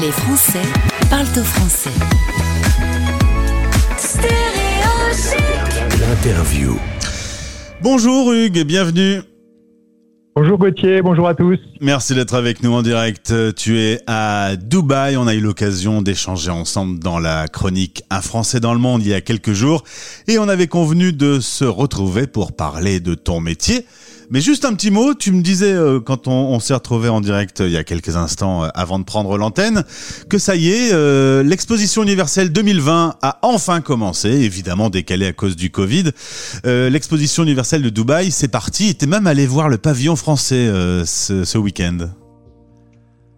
Les Français parlent au français. L'interview. Bonjour Hugues, et bienvenue. Bonjour Gauthier, bonjour à tous. Merci d'être avec nous en direct. Tu es à Dubaï. On a eu l'occasion d'échanger ensemble dans la chronique Un Français dans le monde il y a quelques jours. Et on avait convenu de se retrouver pour parler de ton métier. Mais juste un petit mot, tu me disais euh, quand on, on s'est retrouvé en direct euh, il y a quelques instants euh, avant de prendre l'antenne que ça y est, euh, l'exposition universelle 2020 a enfin commencé, évidemment décalée à cause du Covid. L'exposition universelle de Dubaï, c'est parti. T'es même allé voir le pavillon français ce, ce week-end.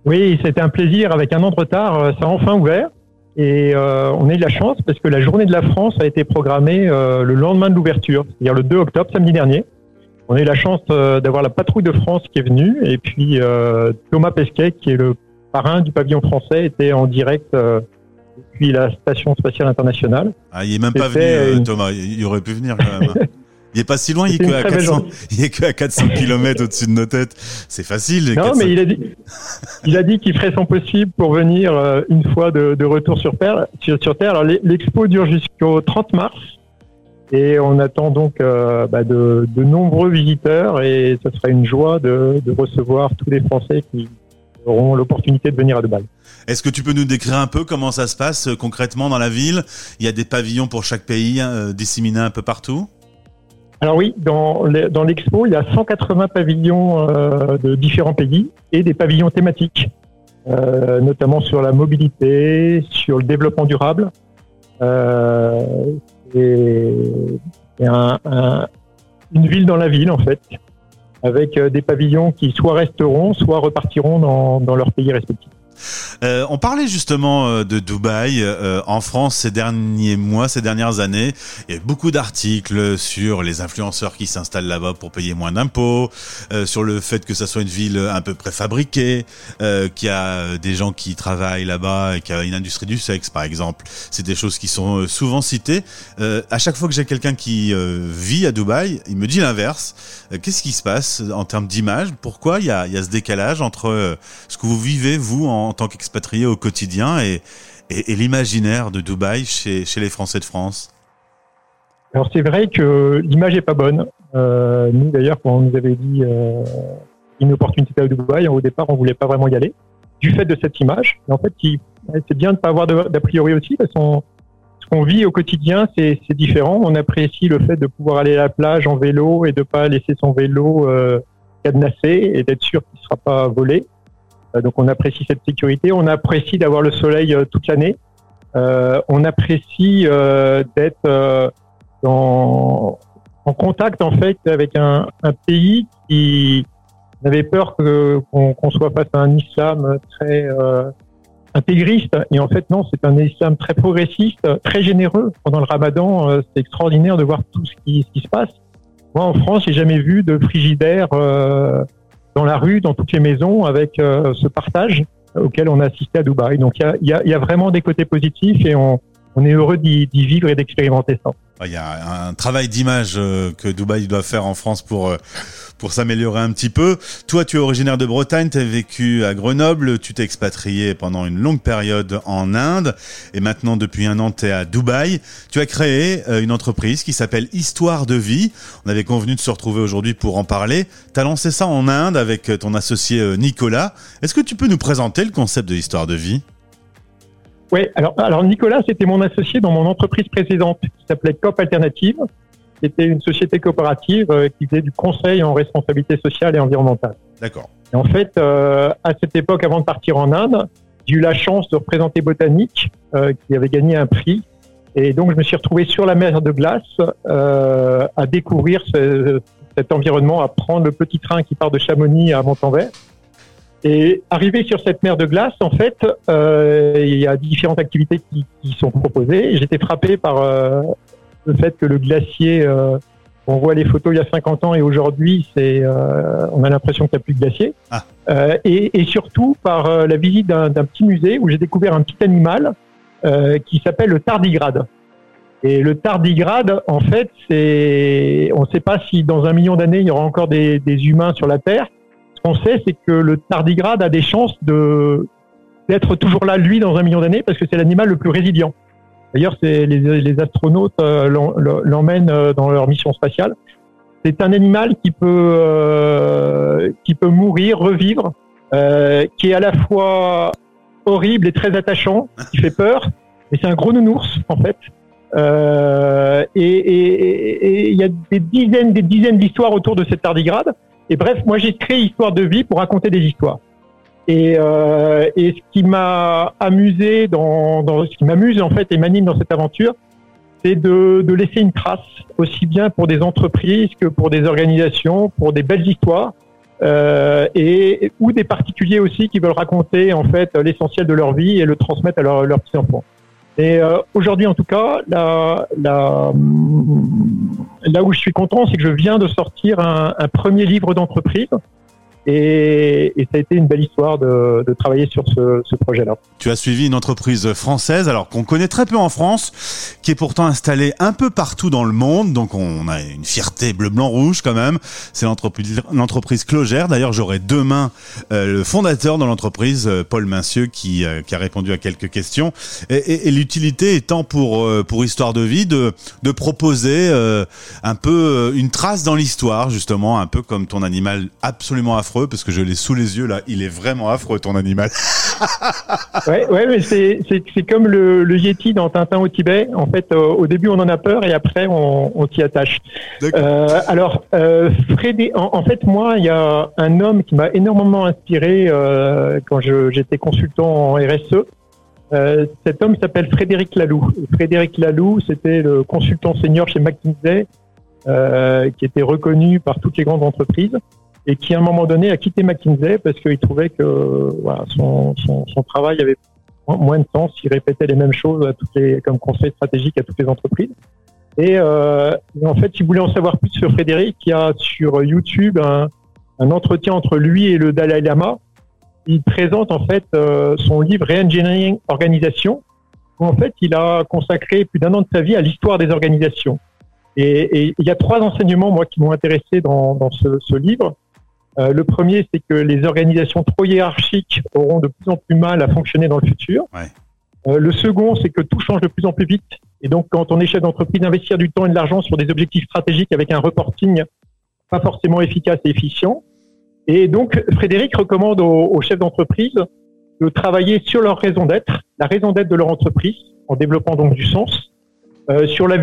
Oui, c'était un plaisir. Avec un an de retard, ça a enfin ouvert. Et euh, on a eu de la chance parce que la journée de la France a été programmée euh, le lendemain de l'ouverture, c'est-à-dire le 2 octobre, samedi dernier. On a eu la chance euh, d'avoir la patrouille de France qui est venue et puis euh, Thomas Pesquet, qui est le parrain du pavillon français, était en direct euh, depuis la station spatiale internationale. Ah, il est même pas venu, une- Thomas. Il aurait pu venir quand même. Il est pas si loin, il est que à très belle 400, journée. il est que à 400 km au-dessus de nos têtes. C'est facile. Non, 400 mais il a dit, il a dit qu'il ferait son possible pour venir une fois de, de retour sur Terre. Sur, Terre. Alors, l'e- l'expo dure jusqu'au 30 mars et on attend donc euh, bah, de, de nombreux visiteurs et ce sera une joie de, de recevoir tous les Français qui auront l'opportunité de venir à Dubaï. Est-ce que tu peux nous décrire un peu comment ça se passe euh, concrètement dans la ville? Il y a des pavillons pour chaque pays euh, disséminés un peu partout? Alors oui, dans le- dans l'expo, il y a 180 pavillons euh, de différents pays et des pavillons thématiques, notamment sur la mobilité, sur le développement durable. Euh, un- une ville dans la ville, en fait, avec euh, des pavillons qui soit resteront, soit repartiront dans, dans leur pays respectif. Euh, on parlait justement euh, de Dubaï euh, en France ces derniers mois, ces dernières années. Il y a beaucoup d'articles sur les influenceurs qui s'installent là-bas pour payer moins d'impôts, euh, sur le fait que ça soit une ville un peu préfabriquée, euh, qu'il y a des gens qui travaillent là-bas et qu'il y a une industrie du sexe, par exemple. C'est des choses qui sont euh, souvent citées. Euh, à chaque fois que j'ai quelqu'un qui euh, vit à Dubaï, il me dit l'inverse. Euh, Qu'est-ce qui se passe en termes d'image? Pourquoi il y a, il y a ce décalage entre euh, ce que vous vivez, vous, en, tant qu'expatrié au quotidien, et, l'imaginaire de Dubaï chez, les Français de France Alors c'est vrai que l'image est pas bonne. Euh, nous d'ailleurs, quand on nous avait dit euh, une opportunité à Dubaï, au départ, on voulait pas vraiment y aller du fait de cette image. En fait, c'est bien de pas avoir d'a priori aussi parce qu'on qu'on vit au quotidien, c'est différent. On apprécie le fait de pouvoir aller à la plage en vélo et de pas laisser son vélo euh, cadenassé et d'être sûr qu'il sera pas volé. Euh, donc on apprécie cette sécurité. On apprécie d'avoir le soleil euh, toute l'année. Euh, on apprécie d'être en contact en fait avec un, un pays qui avait peur qu'on qu'on soit face à un islam très euh, intégriste et en fait non c'est un islam très progressiste très généreux pendant le Ramadan c'est extraordinaire de voir tout ce qui, ce qui se passe moi en France j'ai jamais vu de frigidaire euh, dans la rue dans toutes les maisons avec euh, ce partage auquel on a assisté à Dubaï. Donc il y a, vraiment des côtés positifs et on, on est heureux d'y vivre et d'expérimenter ça Il y a un travail d'image euh, que Dubaï doit faire en France pour euh, pour s'améliorer un petit peu. Toi, tu es originaire de Bretagne, tu as vécu à Grenoble, tu t'es expatrié pendant une longue période en Inde et maintenant depuis un an tu es à Dubaï. Tu as créé euh, une entreprise qui s'appelle Histoire de vie. On avait convenu de se retrouver aujourd'hui pour en parler. Tu as lancé ça en Inde avec ton associé Nicolas. Est-ce que tu peux nous présenter le concept de Histoire de vie? Oui, alors, alors Nicolas, c'était mon associé dans mon entreprise précédente qui s'appelait COP Alternative. C'était une société coopérative euh, qui faisait du conseil en responsabilité sociale et environnementale. D'accord. Et en fait, euh, à cette époque, avant de partir en Inde, j'ai eu la chance de représenter Botanique, euh, qui avait gagné un prix. Et donc, je me suis retrouvé sur la mer de glace euh, à découvrir ce- cet environnement, à prendre le petit train qui part de Chamonix à Montanvert. Et arrivé sur cette mer de glace, en fait, euh, il y a différentes activités qui, qui sont proposées. J'étais frappé par euh, le fait que le glacier, euh, on voit les photos il y a 50 ans et aujourd'hui, c'est, euh, on a l'impression qu'il n'y a plus de glacier. Ah. Euh, et, et surtout par euh, la visite d'un d'un petit musée où j'ai découvert un petit animal euh, qui s'appelle le tardigrade. Et le tardigrade, en fait, c'est, on ne sait pas si dans un million d'années il y aura encore des, des humains sur la Terre. Ce qu'on sait, c'est que le tardigrade a des chances d'être toujours là, lui, dans un million d'années, parce que c'est l'animal le plus résilient. D'ailleurs, les, les, astronautes euh, l'emmènent euh, dans leur mission spatiale. C'est un animal qui peut euh, qui peut mourir, revivre, qui est à la fois horrible et très attachant, qui fait peur, mais c'est un gros nounours en fait. Et il y a des dizaines, des dizaines d'histoires autour de cette tardigrade. Et bref, moi j'ai créé Histoire de vie pour raconter des histoires. Et, euh, et ce qui m'a amusé dans, dans, ce qui m'amuse en fait et m'anime dans cette aventure, c'est de, de, laisser une trace aussi bien pour des entreprises que pour des organisations, pour des belles histoires, euh, et ou des particuliers aussi qui veulent raconter en fait l'essentiel de leur vie et le transmettre à leurs petits enfants. Et euh, aujourd'hui, en tout cas, là, où je suis content, c'est que je viens de sortir un premier livre d'entreprise et, et, ça a été une belle histoire de, de travailler sur ce, ce projet-là. Tu as suivi une entreprise française, alors qu'on connaît très peu en France, qui est pourtant installée un peu partout dans le monde. Donc on a une fierté bleu-blanc-rouge quand même. C'est l'entreprise, l'entreprise Clogère. D'ailleurs, j'aurai demain euh, le fondateur de l'entreprise, euh, Paul Mincieux, qui, euh, qui, a répondu à quelques questions. Et, et, et l'utilité étant pour pour Histoire de vie de, de proposer un peu une trace dans l'histoire, justement, un peu comme ton animal absolument affreux parce que je l'ai sous les yeux là. Il est vraiment affreux ton animal. ouais, ouais, mais c'est c'est comme le, le, Yeti dans Tintin au Tibet. En fait, euh, au début on en a peur et après on, on s'y attache. Euh, alors, euh, Frédé, en, fait, moi, il y a un homme qui m'a énormément inspiré quand j'étais consultant en RSE. Cet homme s'appelle Frédéric Laloux. Frédéric Laloux, c'était le consultant senior chez McKinsey, qui était reconnu par toutes les grandes entreprises et qui à un moment donné a quitté McKinsey parce qu'il trouvait que voilà, son, son, son, travail avait moins de sens, il répétait les mêmes choses à toutes les, comme conseil stratégique à toutes les entreprises. Et, euh, en fait, il voulait en savoir plus sur Frédéric, il y a sur YouTube un, un entretien entre lui et le Dalai Lama. Il présente en fait euh, son livre Reengineering Organisation, où en fait il a consacré plus d'un an de sa vie à l'histoire des organisations. Et, et, il y a trois enseignements moi qui m'ont intéressé dans, dans ce, ce livre. Euh, le premier, c'est que les organisations trop hiérarchiques auront de plus en plus mal à fonctionner dans le futur. Ouais. Euh, le second, c'est que tout change de plus en plus vite. Et donc, quand on est chef d'entreprise, investir du temps et de l'argent sur des objectifs stratégiques avec un reporting pas forcément efficace et efficient. Et donc, Frédéric recommande aux, aux chefs d'entreprise de travailler sur leur raison d'être, la raison d'être de leur entreprise, en développant donc du sens, euh, sur, la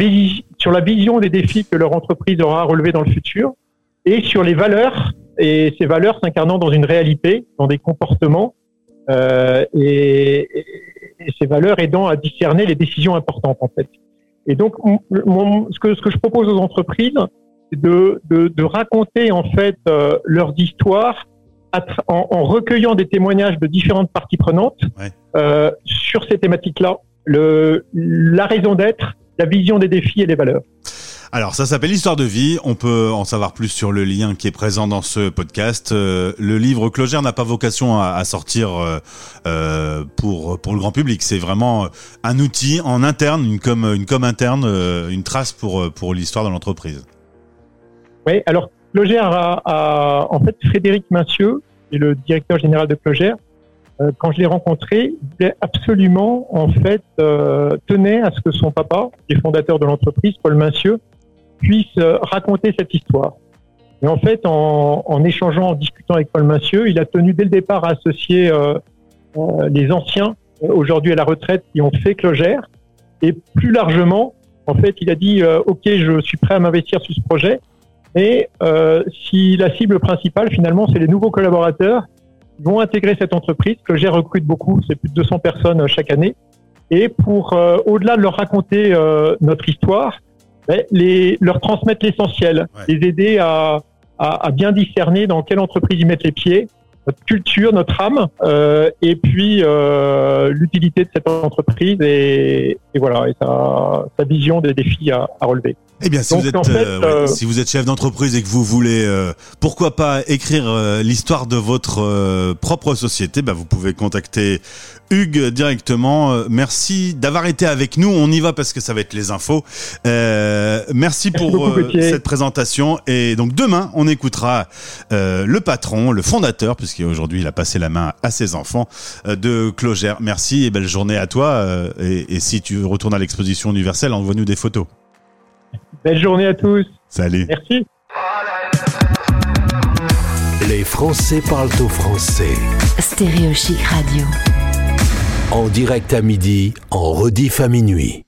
sur la vision des défis que leur entreprise aura à relever dans le futur, et sur les valeurs et ces valeurs s'incarnant dans une réalité, dans des comportements, euh, et, et, ces valeurs aidant à discerner les décisions importantes en fait. Et donc, ce, que, ce que je propose aux entreprises, c'est de, de, de, raconter en fait euh, leurs histoires en, en, recueillant des témoignages de différentes parties prenantes ouais. euh, sur ces thématiques-là, la raison d'être, la vision des défis et les valeurs. Alors ça s'appelle Histoire de vie, on peut en savoir plus sur le lien qui est présent dans ce podcast. Euh, le livre Clogère n'a pas vocation à, sortir euh, euh, pour pour le grand public, c'est vraiment un outil en interne, une com une com interne, une trace pour pour l'histoire de l'entreprise. Oui, alors Clogère a, en fait Frédéric qui est le directeur général de Clogère, quand je l'ai rencontré, il voulait absolument, en fait, euh, tenait à ce que son papa, qui est fondateur de l'entreprise, Paul Massieu, puisse euh, raconter cette histoire. Et en fait, en, échangeant, en discutant avec Paul Massieu, il a tenu dès le départ à associer euh, euh, les anciens, aujourd'hui à la retraite, qui ont fait Clogère. Et plus largement, en fait, il a dit, OK, je suis prêt à m'investir sur ce projet. Et si la cible principale, finalement, c'est les nouveaux collaborateurs qui vont intégrer cette entreprise, Clogère recrute beaucoup, c'est plus de 200 personnes chaque année. Et pour, au-delà de leur raconter notre histoire, les, leur transmettre l'essentiel, ouais. les aider à, à, à, bien discerner dans quelle entreprise ils mettent les pieds, notre culture, notre âme, euh, et puis euh, l'utilité de cette entreprise et, et voilà, et sa, sa, vision des défis à, à relever. Eh bien, si, vous êtes, euh, euh, si vous êtes chef d'entreprise et que vous voulez, euh, pourquoi pas écrire l'histoire de votre propre société, bah, vous pouvez contacter Hugues directement. merci d'avoir été avec nous. On y va parce que ça va être les infos. merci pour cette présentation. Et donc demain, on écoutera le patron, le fondateur, puisqu'aujourd'hui il a passé la main à ses enfants, de Clogère. Merci et belle journée à toi. Et, et si tu retournes à l'exposition universelle, envoie-nous des photos. Belle journée à tous. Salut. Merci. Les Français parlent au français. Stéréo Chic Radio. En direct à midi, en rediff à minuit.